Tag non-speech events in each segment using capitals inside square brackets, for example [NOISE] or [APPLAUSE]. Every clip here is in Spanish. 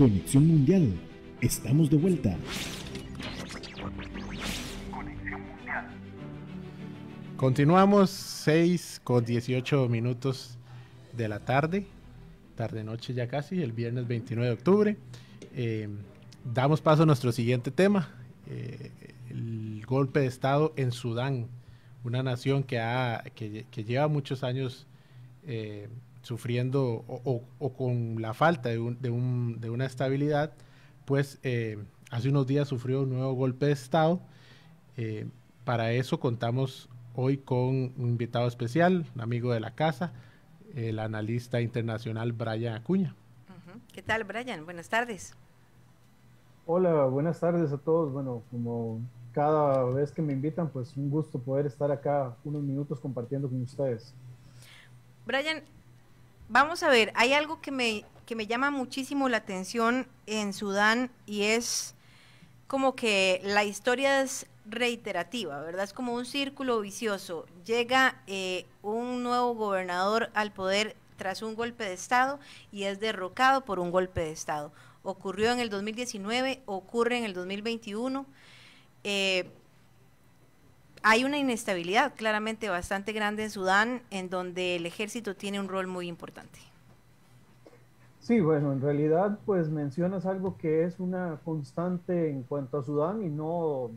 Conexión Mundial. Estamos de vuelta. Continuamos 6 con 18 minutos de la tarde, tarde-noche ya casi, el viernes 29 de octubre. Eh, damos paso a nuestro siguiente tema, eh, el golpe de Estado en Sudán, una nación que, ha, que, lleva muchos años eh, sufriendo o, con la falta de, de, una estabilidad, pues hace unos días sufrió un nuevo golpe de Estado. para eso contamos hoy con un invitado especial, un amigo de la casa, el analista internacional Brian Acuña. ¿Qué tal, Brian? Buenas tardes. Hola, buenas tardes a todos. Bueno, como cada vez que me invitan, pues un gusto poder estar acá unos minutos compartiendo con ustedes. Brian, vamos a ver, hay algo que me, que me llama muchísimo la atención en Sudán y es como que la historia es reiterativa, ¿verdad? Es como un círculo vicioso. Llega eh, un nuevo gobernador al poder tras un golpe de Estado y es derrocado por un golpe de Estado. Ocurrió en el 2019, ocurre en el 2021. Eh, hay una inestabilidad claramente bastante grande en Sudán, en donde el ejército tiene un rol muy importante. Sí, bueno, en realidad pues mencionas algo que es una constante en cuanto a Sudán y no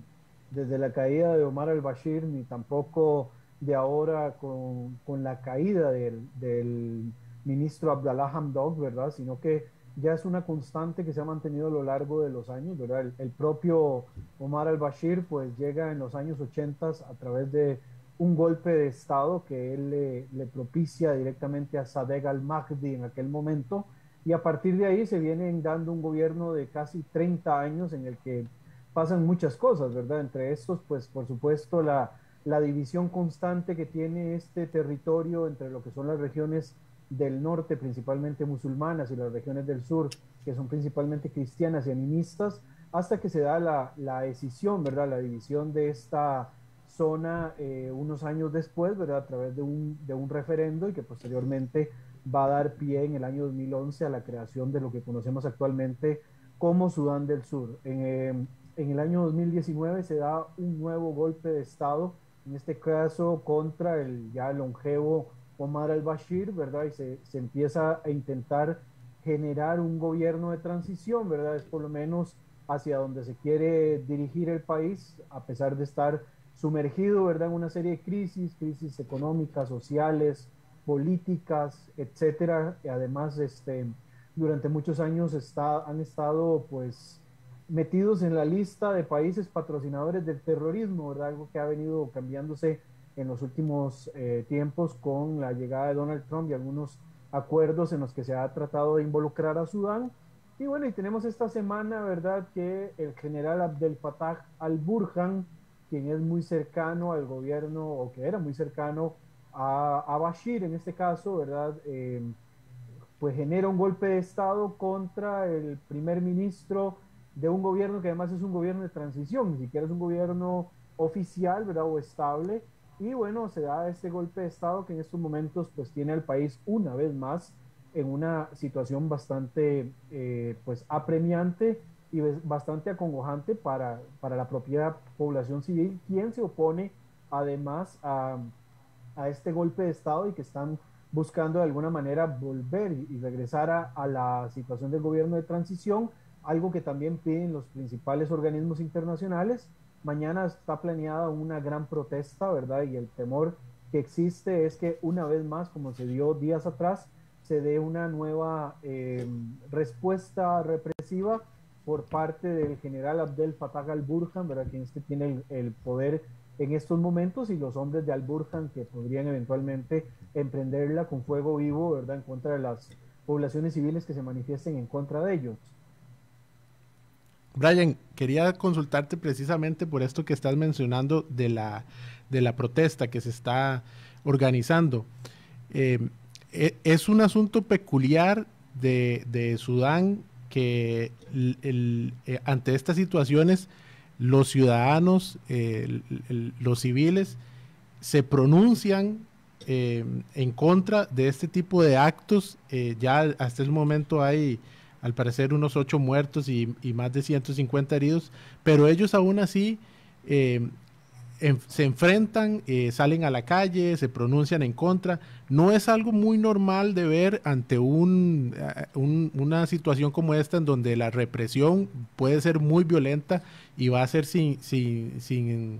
desde la caída de Omar al-Bashir, ni tampoco de ahora con, con la caída del, del, ministro Abdallah Hamdok, ¿verdad? Sino que ya es una constante que se ha mantenido a lo largo de los años, ¿verdad? El, propio Omar al-Bashir pues llega en los años 80 a través de un golpe de Estado que él le, propicia directamente a Sadegh al-Mahdi en aquel momento, y a partir de ahí se vienen dando un gobierno de casi 30 años en el que pasan muchas cosas, ¿verdad? Entre estos, pues por supuesto, la, la división constante que tiene este territorio entre lo que son las regiones del norte, principalmente musulmanas, y las regiones del sur, que son principalmente cristianas y animistas, hasta que se da la, la decisión, ¿verdad? La división de esta zona eh, unos años después, ¿verdad? A través de un, de un referendo y que posteriormente va a dar pie en el año 2011 a la creación de lo que conocemos actualmente como Sudán del Sur. En, eh, en el año 2019 se da un nuevo golpe de Estado, en este caso contra el ya longevo Omar al-Bashir, ¿verdad? Y se, se, empieza a intentar generar un gobierno de transición, ¿verdad? Es por lo menos hacia donde se quiere dirigir el país, a pesar de estar sumergido, ¿verdad? En una serie de crisis, crisis económicas, sociales, políticas, etcétera. Y además, este, durante muchos años está, han estado, pues, metidos en la lista de países patrocinadores del terrorismo, ¿verdad? Algo que ha venido cambiándose en los últimos eh, tiempos con la llegada de Donald Trump y algunos acuerdos en los que se ha tratado de involucrar a Sudán. Y bueno, y tenemos esta semana, ¿verdad?, que el general Abdel Fattah al-Burhan, quien es muy cercano al gobierno, o que era muy cercano a, a Bashir en este caso, ¿verdad?, eh, pues genera un golpe de Estado contra el primer ministro de un gobierno que además es un gobierno de transición, ni siquiera es un gobierno oficial, ¿verdad? O estable. Y bueno, se da este golpe de Estado que en estos momentos pues tiene al país una vez más en una situación bastante eh, pues apremiante y bastante acongojante para, para la propia población civil, quien se opone además a, a, este golpe de Estado y que están buscando de alguna manera volver y, regresar a, a la situación del gobierno de transición algo que también piden los principales organismos internacionales. Mañana está planeada una gran protesta, ¿verdad? Y el temor que existe es que una vez más, como se dio días atrás, se dé una nueva eh, respuesta represiva por parte del general Abdel Fattah al-Burhan, ¿verdad? Quien es que tiene el, el, poder en estos momentos y los hombres de al-Burhan que podrían eventualmente emprenderla con fuego vivo, ¿verdad? En contra de las poblaciones civiles que se manifiesten en contra de ellos. Brian, quería consultarte precisamente por esto que estás mencionando de la, de la protesta que se está organizando. Eh, e, es un asunto peculiar de, Sudán que eh, ante estas situaciones los ciudadanos, los civiles, se pronuncian eh, en contra de este tipo de actos. ya hasta el momento hay al parecer unos 8 muertos y, más de 150 heridos, pero ellos aún así eh, se enfrentan, eh, salen a la calle, se pronuncian en contra. No es algo muy normal de ver ante un, una situación como esta en donde la represión puede ser muy violenta y va a ser sin, sin, sin,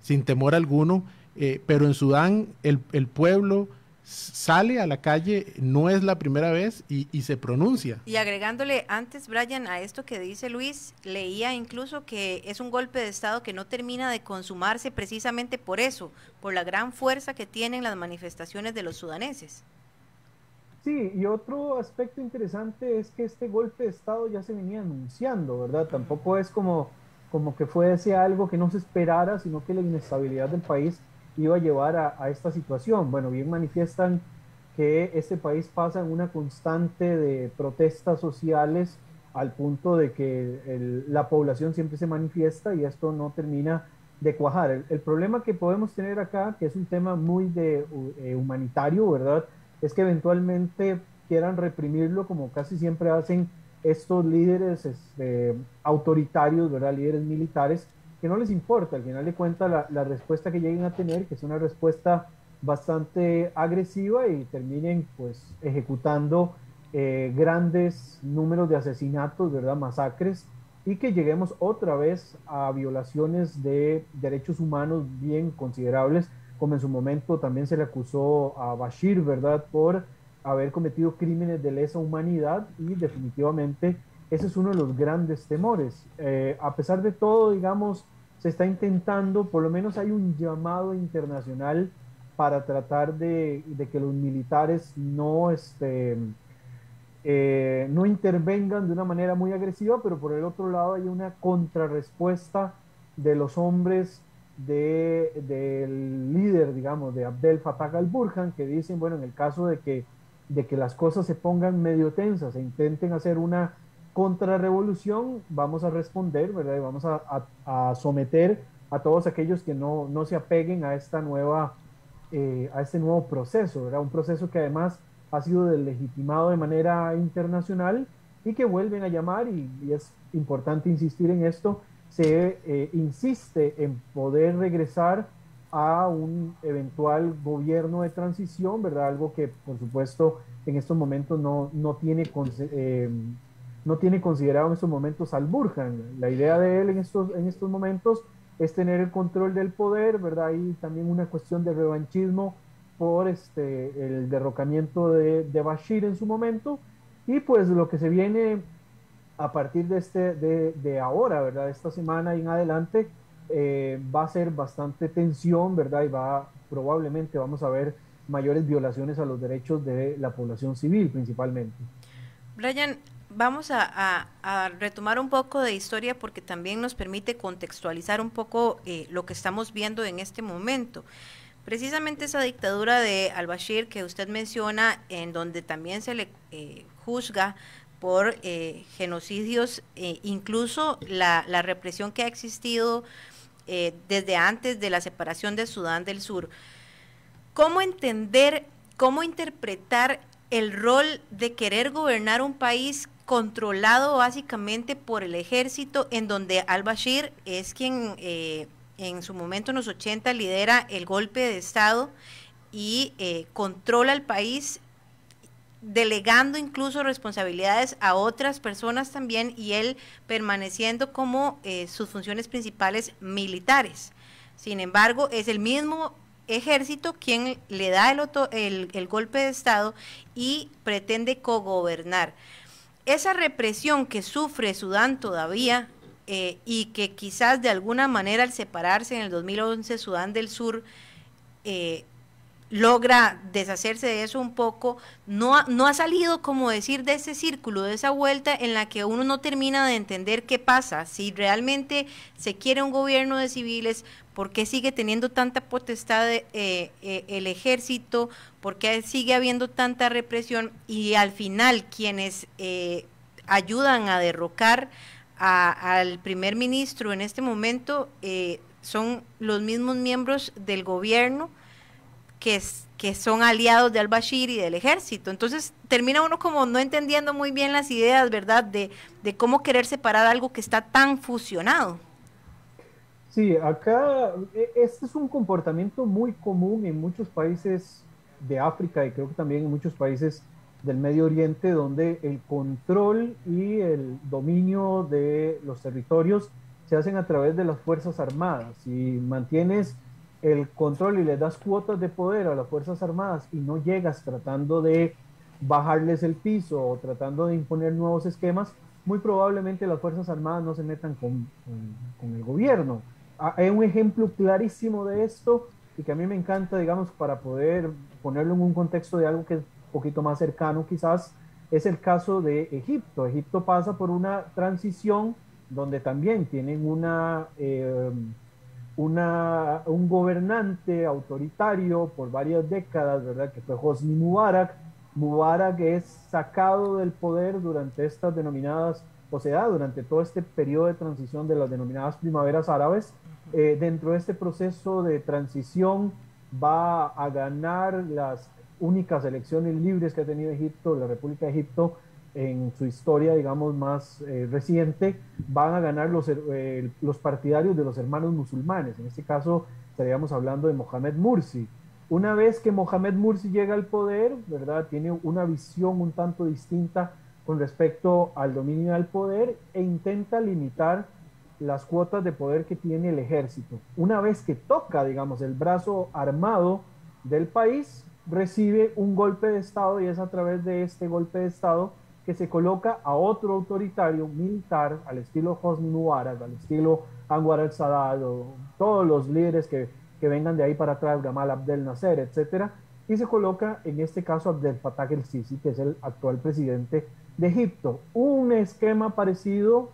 sin temor alguno. Eh, pero en Sudán el, el pueblo sale a la calle, no es la primera vez y, se pronuncia. Y agregándole antes, Brian, a esto que dice Luis, leía incluso que es un golpe de Estado que no termina de consumarse precisamente por eso, por la gran fuerza que tienen las manifestaciones de los sudaneses. Sí, y otro aspecto interesante es que este golpe de Estado ya se venía anunciando, ¿verdad? Tampoco es como, como que fuese algo que no se esperara, sino que la inestabilidad del país iba a llevar a, esta situación. Bueno, bien manifiestan que este país pasa en una constante de protestas sociales al punto de que la población siempre se manifiesta y esto no termina de cuajar. El, problema que podemos tener acá, que es un tema muy de, eh, humanitario, ¿verdad? Es que eventualmente quieran reprimirlo como casi siempre hacen estos líderes este, autoritarios, ¿verdad? Líderes militares que no les importa, al final de cuentas, la, la, respuesta que lleguen a tener, que es una respuesta bastante agresiva y terminen pues ejecutando eh, grandes números de asesinatos, ¿verdad? Masacres y que lleguemos otra vez a violaciones de derechos humanos bien considerables, como en su momento también se le acusó a Bashir, ¿verdad? Por haber cometido crímenes de lesa humanidad y definitivamente ese es uno de los grandes temores. Eh, a pesar de todo, digamos, se está intentando, por lo menos hay un llamado internacional para tratar de, que los militares no, este, eh, no intervengan de una manera muy agresiva, pero por el otro lado hay una contrarrespuesta de los hombres del líder, digamos, de Abdel Fattah al-Burhan, que dicen, bueno, en el caso de que, de que las cosas se pongan medio tensas e intenten hacer una contrarrevolución vamos a responder, ¿verdad? Y vamos a, someter a todos aquellos que no, se apeguen a esta nueva, eh, a este nuevo proceso, ¿verdad? Un proceso que además ha sido deslegitimado de manera internacional y que vuelven a llamar, y, es importante insistir en esto, se eh, insiste en poder regresar a un eventual gobierno de transición, ¿verdad? Algo que por supuesto en estos momentos no, no tiene... Eh, no tiene considerado en estos momentos al Burhan. La idea de él en estos, en estos momentos es tener el control del poder, ¿verdad? Y también una cuestión de revanchismo por este, el derrocamiento de, de, Bashir en su momento. Y pues lo que se viene a partir de, este, de, de ahora, ¿verdad? Esta semana y en adelante, eh, va a ser bastante tensión, ¿verdad? Y va probablemente vamos a ver mayores violaciones a los derechos de la población civil principalmente. Brian, vamos a, retomar un poco de historia porque también nos permite contextualizar un poco eh, lo que estamos viendo en este momento. Precisamente esa dictadura de al-Bashir que usted menciona, en donde también se le eh, juzga por eh, genocidios, incluso la, la, represión que ha existido desde antes de la separación de Sudán del Sur. ¿Cómo entender, cómo interpretar el rol de querer gobernar un país controlado básicamente por el ejército, en donde al-Bashir es quien eh, en su momento en los 80 lidera el golpe de Estado y eh, controla el país delegando incluso responsabilidades a otras personas también y él permaneciendo como eh, sus funciones principales militares. Sin embargo, es el mismo ejército quien le da el, el golpe de Estado y pretende cogobernar esa represión que sufre Sudán todavía eh, y que quizás de alguna manera al separarse en el 2011 Sudán del Sur eh, logra deshacerse de eso un poco, no, no ha salido, como decir, de ese círculo, de esa vuelta en la que uno no termina de entender qué pasa, si realmente se quiere un gobierno de civiles, por qué sigue teniendo tanta potestad eh, eh, el ejército, por qué sigue habiendo tanta represión y al final quienes eh, ayudan a derrocar al primer ministro en este momento son los mismos miembros del gobierno que, son aliados de al-Bashir y del ejército. Entonces termina uno como no entendiendo muy bien las ideas, ¿verdad?, de, de cómo querer separar algo que está tan fusionado. Sí, acá e, este es un comportamiento muy común en muchos países de África y creo que también en muchos países del Medio Oriente, donde el control y el dominio de los territorios se hacen a través de las Fuerzas Armadas. Si mantienes el control y le das cuotas de poder a las Fuerzas Armadas y no llegas tratando de bajarles el piso o tratando de imponer nuevos esquemas, muy probablemente las Fuerzas Armadas no se metan con, con el gobierno. Ah, hay un ejemplo clarísimo de esto y que a mí me encanta, digamos, para poder ponerlo en un contexto de algo que es un poquito más cercano quizás, es el caso de Egipto. Egipto pasa por una transición donde también tienen una, eh, una, un gobernante autoritario por varias décadas, ¿verdad? Que fue Hosni Mubarak. Mubarak es sacado del poder durante estas denominadas, o sea, durante todo este periodo de transición de las denominadas primaveras árabes, eh, dentro de este proceso de transición va a ganar las únicas elecciones libres que ha tenido Egipto, la República de Egipto, en su historia, digamos, más eh, reciente, van a ganar los, eh, los partidarios de los hermanos musulmanes. En este caso, estaríamos hablando de Mohamed Mursi. Una vez que Mohamed Mursi llega al poder, ¿verdad? Tiene una visión un tanto distinta con respecto al dominio del poder e intenta limitar las cuotas de poder que tiene el ejército. Una vez que toca, digamos, el brazo armado del país, recibe un golpe de Estado y es a través de este golpe de Estado que se coloca a otro autoritario militar al estilo Hosni Mubarak, al estilo Anwar al-Sadat, todos los líderes que, que, vengan de ahí para atrás, Gamal Abdel Nasser, etcétera, y se coloca en este caso Abdel Fattah el-Sisi, que es el actual presidente de Egipto. Un esquema parecido,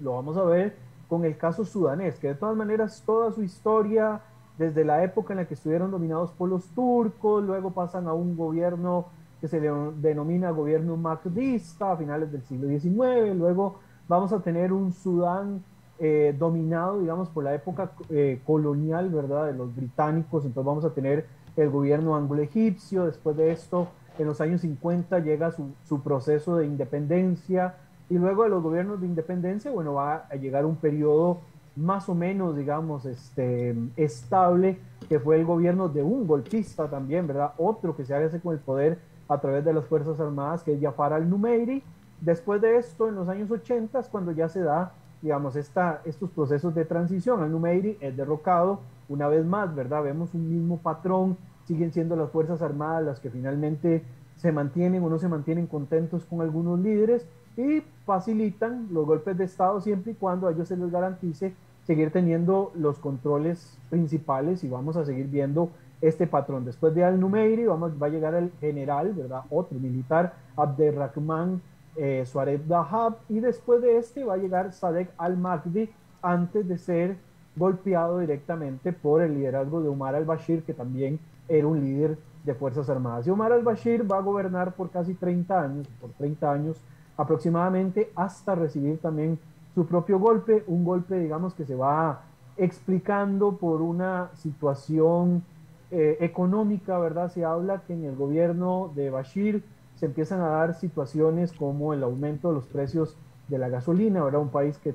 lo vamos a ver con el caso sudanés, que de todas maneras toda su historia, desde la época en la que estuvieron dominados por los turcos, luego pasan a un gobierno que se denomina gobierno mahdista a finales del siglo XIX, luego vamos a tener un Sudán eh, dominado, digamos, por la época eh, colonial, ¿verdad?, de los británicos, entonces vamos a tener el gobierno anglo-egipcio, después de esto, en los años 50 llega su, su proceso de independencia, y luego de los gobiernos de independencia, bueno, va a llegar un periodo más o menos, digamos, este, estable, que fue el gobierno de un golpista también, ¿verdad? Otro que se hace con el poder a través de las Fuerzas Armadas, que es Jafar al-Numeiri. Después de esto, en los años 80, cuando ya se da, digamos, esta, estos procesos de transición. Al-Numeiri es derrocado una vez más, ¿verdad? Vemos un mismo patrón, siguen siendo las Fuerzas Armadas las que finalmente se mantienen o no se mantienen contentos con algunos líderes y facilitan los golpes de Estado siempre y cuando a ellos se les garantice seguir teniendo los controles principales y vamos a seguir viendo este patrón. Después de Al-Numeiri va a llegar el general, ¿verdad? Otro militar, Abderrahman eh, Suarez Dahab, y después de este va a llegar Sadek al-Mahdi antes de ser golpeado directamente por el liderazgo de Omar al-Bashir, que también era un líder de Fuerzas Armadas. Y Omar al-Bashir va a gobernar por casi 30 años, por 30 años aproximadamente, hasta recibir también su propio golpe, un golpe, digamos, que se va explicando por una situación eh, económica, ¿verdad? Se habla que en el gobierno de Bashir se empiezan a dar situaciones como el aumento de los precios de la gasolina, ¿verdad? Un país que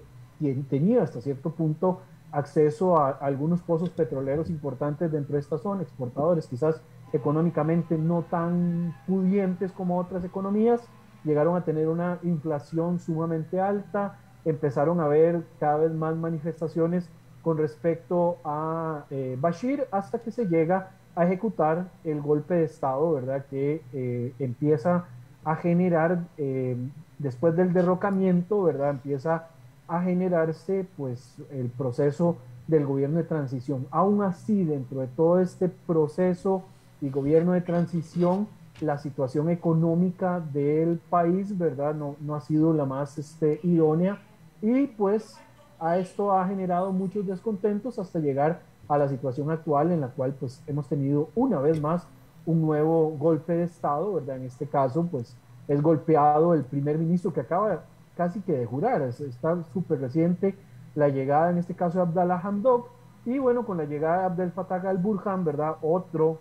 tenía hasta cierto punto acceso a, algunos pozos petroleros importantes dentro de esta zona, exportadores quizás económicamente no tan pudientes como otras economías, llegaron a tener una inflación sumamente alta, empezaron a haber cada vez más manifestaciones con respecto a eh, Bashir hasta que se llega a ejecutar el golpe de Estado, ¿verdad? Que eh, empieza a generar, eh, después del derrocamiento, ¿verdad? Empieza a generarse pues el proceso del gobierno de transición. Aún así, dentro de todo este proceso y gobierno de transición, la situación económica del país, ¿verdad? No, no ha sido la más este, idónea y pues a esto ha generado muchos descontentos hasta llegar a la situación actual en la cual pues hemos tenido una vez más un nuevo golpe de Estado, ¿verdad? En este caso pues es golpeado el primer ministro que acaba casi que de jurar, está súper reciente la llegada en este caso de Abdallah Hamdok y bueno, con la llegada de Abdel Fattah al-Burhan, ¿verdad? Otro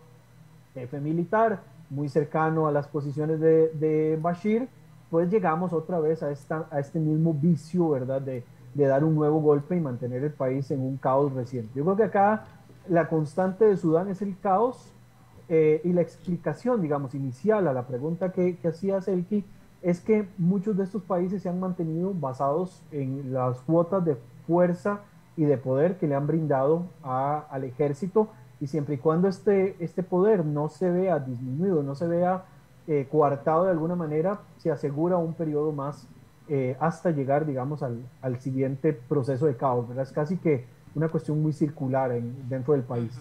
jefe militar, muy cercano a las posiciones de, de Bashir, pues llegamos otra vez a, esta, a este mismo vicio, ¿verdad? De, de dar un nuevo golpe y mantener el país en un caos reciente. Yo creo que acá la constante de Sudán es el caos eh, y la explicación, digamos, inicial a la pregunta que, que hacía Selki es que muchos de estos países se han mantenido basados en las cuotas de fuerza y de poder que le han brindado al ejército y siempre y cuando este, este poder no se vea disminuido, no se vea eh, coartado de alguna manera, se asegura un periodo más eh, hasta llegar, digamos, al, al, siguiente proceso de caos. Es casi que una cuestión muy circular en, dentro del país.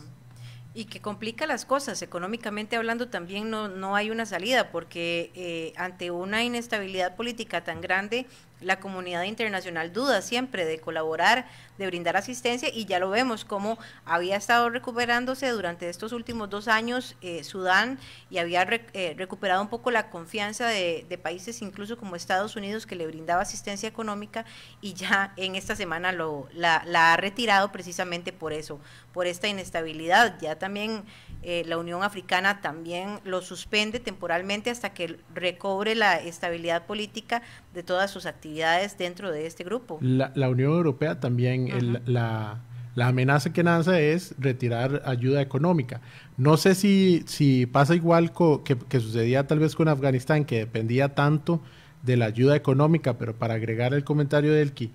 Y que complica las cosas, económicamente hablando también no, no hay una salida, porque eh, ante una inestabilidad política tan grande, la comunidad internacional duda siempre de colaborar, de brindar asistencia y ya lo vemos como había estado recuperándose durante estos últimos dos años eh, Sudán y había eh, recuperado un poco la confianza de, países incluso como Estados Unidos que le brindaba asistencia económica y ya en esta semana lo, la, la ha retirado precisamente por eso, por esta inestabilidad. Ya también eh, la Unión Africana también lo suspende temporalmente hasta que recobre la estabilidad política de todas sus actividades dentro de este grupo. La, Unión Europea también, la, amenaza que lanza es retirar ayuda económica. No sé si, si pasa igual que, sucedía tal vez con Afganistán, que dependía tanto de la ayuda económica, pero para agregar el comentario del Ki,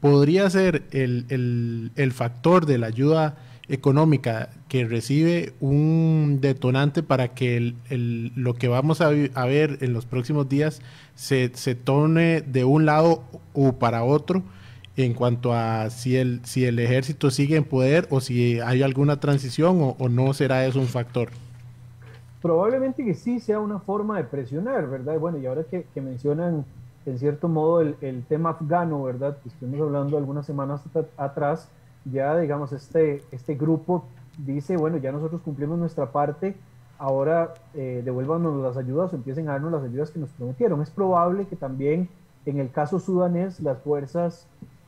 podría ser el, el, el factor de la ayuda económica que recibe un detonante para que el, lo que vamos a, ver en los próximos días se, se tone de un lado o para otro en cuanto a si el, si el ejército sigue en poder o si hay alguna transición o, no será eso un factor. Probablemente que sí sea una forma de presionar, ¿verdad? Bueno, y ahora que, mencionan en cierto modo el, el, tema afgano, ¿verdad? Estuvimos hablando algunas semanas atrás, ya digamos este, este grupo dice, bueno, ya nosotros cumplimos nuestra parte, ahora eh, devuélvanos las ayudas o empiecen a darnos las ayudas que nos prometieron. Es probable que también en el caso sudanés las fuerzas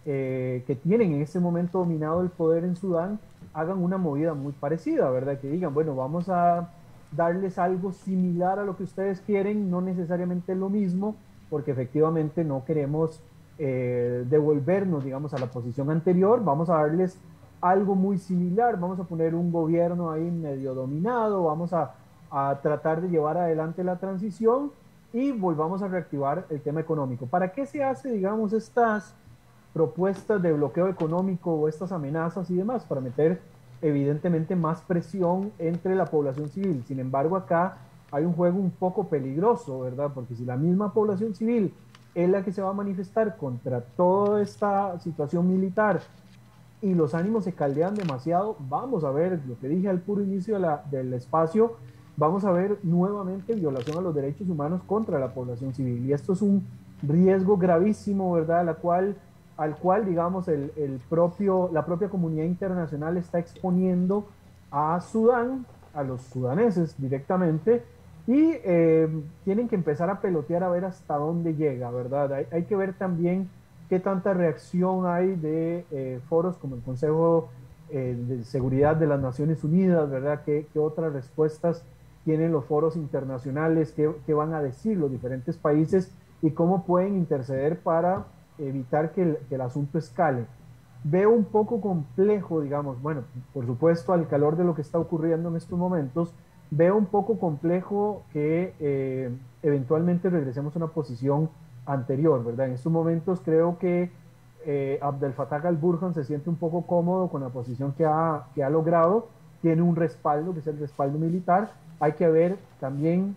eh, que tienen en este momento dominado el poder en Sudán hagan una movida muy parecida, ¿verdad? Que digan, bueno, vamos a darles algo similar a lo que ustedes quieren, no necesariamente lo mismo, porque efectivamente no queremos eh, devolvernos, digamos, a la posición anterior, vamos a darles algo muy similar, vamos a poner un gobierno ahí medio dominado, vamos a, a tratar de llevar adelante la transición y volvamos a reactivar el tema económico. ¿Para qué se hace, digamos, estas propuestas de bloqueo económico o estas amenazas y demás? Para meter evidentemente más presión entre la población civil. Sin embargo, acá hay un juego un poco peligroso, ¿verdad? Porque si la misma población civil es la que se va a manifestar contra toda esta situación militar y los ánimos se caldean demasiado, vamos a ver lo que dije al puro inicio del espacio, vamos a ver nuevamente violación a los derechos humanos contra la población civil. Y esto es un riesgo gravísimo, ¿verdad? La cual, al cual, digamos, el, el propio, la propia comunidad internacional está exponiendo a Sudán, a los sudaneses directamente, y eh, tienen que empezar a pelotear a ver hasta dónde llega, ¿verdad? Hay, que ver también qué tanta reacción hay de eh, foros como el Consejo eh, de Seguridad de las Naciones Unidas, ¿verdad? ¿Qué, qué otras respuestas tienen los foros internacionales? ¿Qué, ¿Qué, van a decir los diferentes países? ¿Y cómo pueden interceder para evitar que el, que el asunto escale? Veo un poco complejo, digamos, bueno, por supuesto, al calor de lo que está ocurriendo en estos momentos, veo un poco complejo que eh, eventualmente regresemos a una posición anterior, ¿verdad? En estos momentos creo que eh, Abdel Fattah al-Burhan se siente un poco cómodo con la posición que ha, que ha logrado, tiene un respaldo, que es el respaldo militar, hay que ver también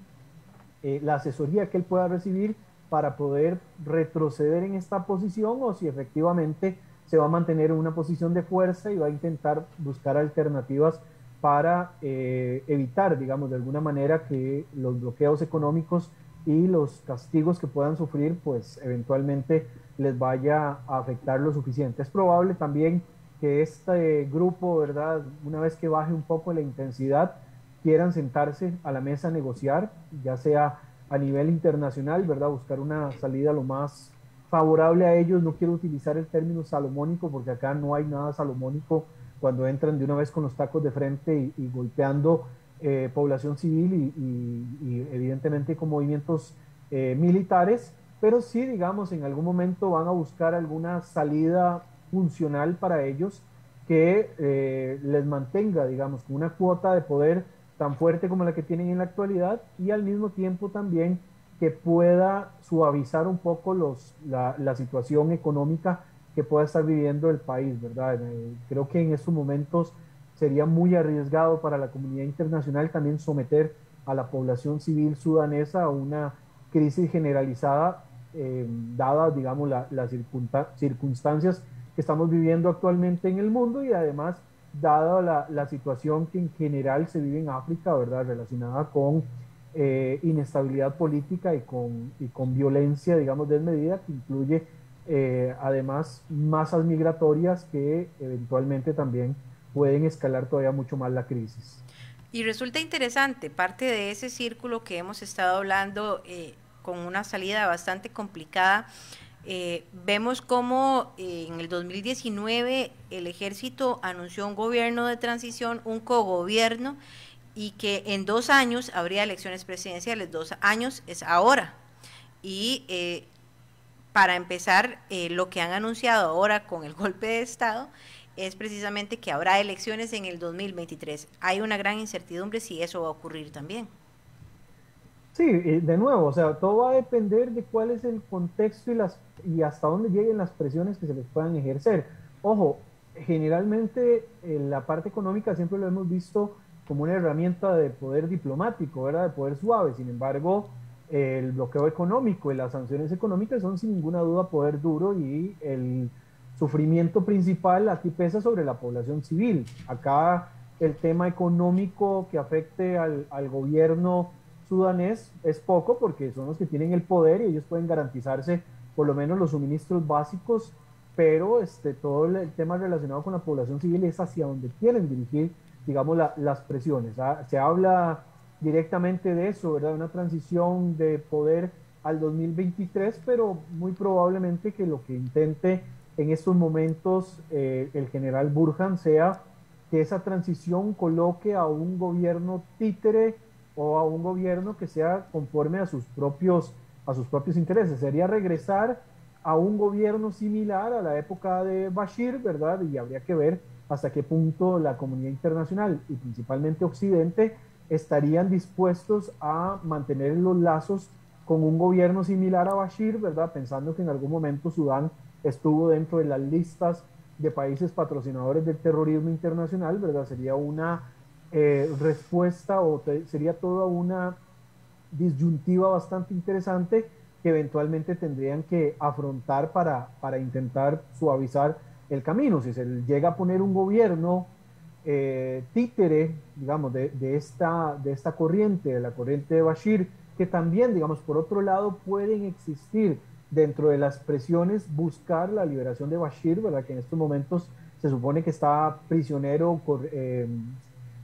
eh, la asesoría que él pueda recibir para poder retroceder en esta posición o si efectivamente se va a mantener en una posición de fuerza y va a intentar buscar alternativas para eh, evitar, digamos, de alguna manera que los bloqueos económicos y los castigos que puedan sufrir, pues eventualmente les vaya a afectar lo suficiente. Es probable también que este grupo, ¿verdad? Una vez que baje un poco la intensidad, quieran sentarse a la mesa a negociar, ya sea a nivel internacional, ¿verdad? Buscar una salida lo más favorable a ellos. No quiero utilizar el término salomónico porque acá no hay nada salomónico cuando entran de una vez con los tacos de frente y, golpeando eh, población civil y, evidentemente con movimientos eh, militares, pero sí, digamos, en algún momento van a buscar alguna salida funcional para ellos que eh, les mantenga, digamos, con una cuota de poder tan fuerte como la que tienen en la actualidad y al mismo tiempo también que pueda suavizar un poco los, la, la situación económica que pueda estar viviendo el país, ¿verdad? creo que en estos momentos sería muy arriesgado para la comunidad internacional también someter a la población civil sudanesa a una crisis generalizada, eh, dadas, digamos, las circunstancias que estamos viviendo actualmente en el mundo y además, dada la, la, situación que en general se vive en África, ¿verdad?, relacionada con eh, inestabilidad política y con, y con violencia, digamos, desmedida, que incluye eh, además masas migratorias que eventualmente también pueden escalar todavía mucho más la crisis. Y resulta interesante, parte de ese círculo que hemos estado hablando eh, con una salida bastante complicada, eh, vemos cómo eh, en el 2019 el ejército anunció un gobierno de transición, un cogobierno, y que en dos años habría elecciones presidenciales, dos años es ahora. Y para empezar, lo que han anunciado ahora con el [LAUGHS] golpe de Estado es precisamente que habrá elecciones en el 2023. Hay una gran incertidumbre si eso va a ocurrir también. Sí, de nuevo, o sea, todo va a depender de cuál es el contexto y, las, y hasta dónde lleguen las presiones que se les puedan ejercer. Ojo, generalmente eh, la parte económica siempre lo hemos visto como una herramienta de poder diplomático, ¿verdad? De poder suave. Sin embargo, el bloqueo económico y las sanciones económicas son sin ninguna duda poder duro y el sufrimiento principal aquí pesa sobre la población civil. Acá el tema económico que afecte al, gobierno sudanés es poco porque son los que tienen el poder y ellos pueden garantizarse por lo menos los suministros básicos, pero este, todo el tema relacionado con la población civil es hacia donde quieren dirigir, digamos, las presiones. ¿ah? Se habla directamente de eso, ¿verdad? Una transición de poder al 2023, pero muy probablemente que lo que intente en estos momentos eh, el general Burhan sea que esa transición coloque a un gobierno títere o a un gobierno que sea conforme a sus propios, a sus propios intereses. Sería regresar a un gobierno similar a la época de Bashir, ¿verdad? Y habría que ver hasta qué punto la comunidad internacional y principalmente Occidente estarían dispuestos a mantener los lazos con un gobierno similar a Bashir, ¿verdad? Pensando que en algún momento Sudán estuvo dentro de las listas de países patrocinadores del terrorismo internacional, ¿verdad? Sería una eh, respuesta o sería toda una disyuntiva bastante interesante que eventualmente tendrían que afrontar para, para intentar suavizar el camino. Si se llega a poner un gobierno eh, títere, digamos, de, de, esta, de esta corriente, de la corriente de Bashir, que también, digamos, por otro lado pueden existir dentro de las presiones buscar la liberación de Bashir, ¿verdad? que en estos momentos se supone que está prisionero, eh,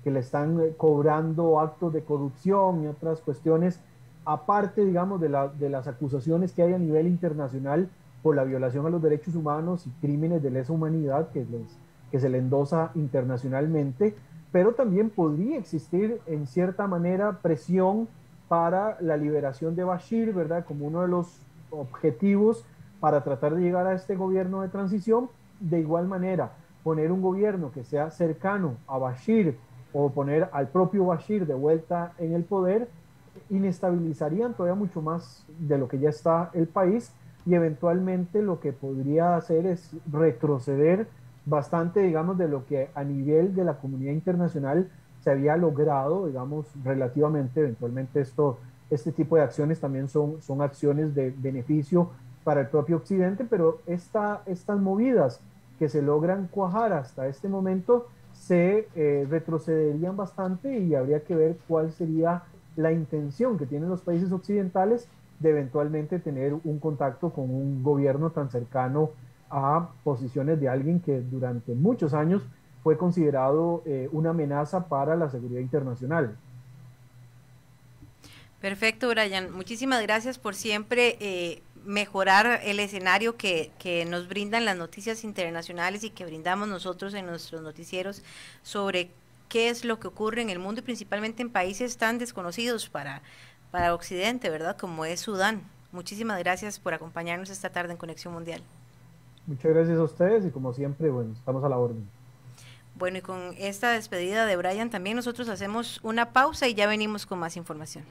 que le están cobrando actos de corrupción y otras cuestiones, aparte, digamos, de, la, de las acusaciones que hay a nivel internacional por la violación a los derechos humanos y crímenes de lesa humanidad que, les, que se le endosa internacionalmente, pero también podría existir en cierta manera presión para la liberación de Bashir, ¿verdad? Como uno de los objetivos para tratar de llegar a este gobierno de transición. De igual manera, poner un gobierno que sea cercano a Bashir o poner al propio Bashir de vuelta en el poder, inestabilizarían todavía mucho más de lo que ya está el país y eventualmente lo que podría hacer es retroceder bastante, digamos, de lo que a nivel de la comunidad internacional se había logrado, digamos, relativamente, eventualmente esto este tipo de acciones también son, son acciones de beneficio para el propio Occidente, pero esta, estas movidas que se logran cuajar hasta este momento se eh, retrocederían bastante y habría que ver cuál sería la intención que tienen los países occidentales de eventualmente tener un contacto con un gobierno tan cercano a posiciones de alguien que durante muchos años fue considerado eh, una amenaza para la seguridad internacional. Perfecto, Brian. Muchísimas gracias por siempre eh, mejorar el escenario que, nos brindan las noticias internacionales y que brindamos nosotros en nuestros noticieros sobre qué es lo que ocurre en el mundo y principalmente en países tan desconocidos para, para Occidente, ¿verdad? Como es Sudán. Muchísimas gracias por acompañarnos esta tarde en Conexión Mundial. Muchas gracias a ustedes y como siempre, bueno, estamos a la orden. Bueno, y con esta despedida de Brian también nosotros hacemos una pausa y ya venimos con más información.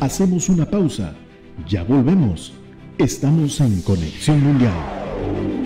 Hacemos una pausa. Ya volvemos. Estamos en Conexión Mundial.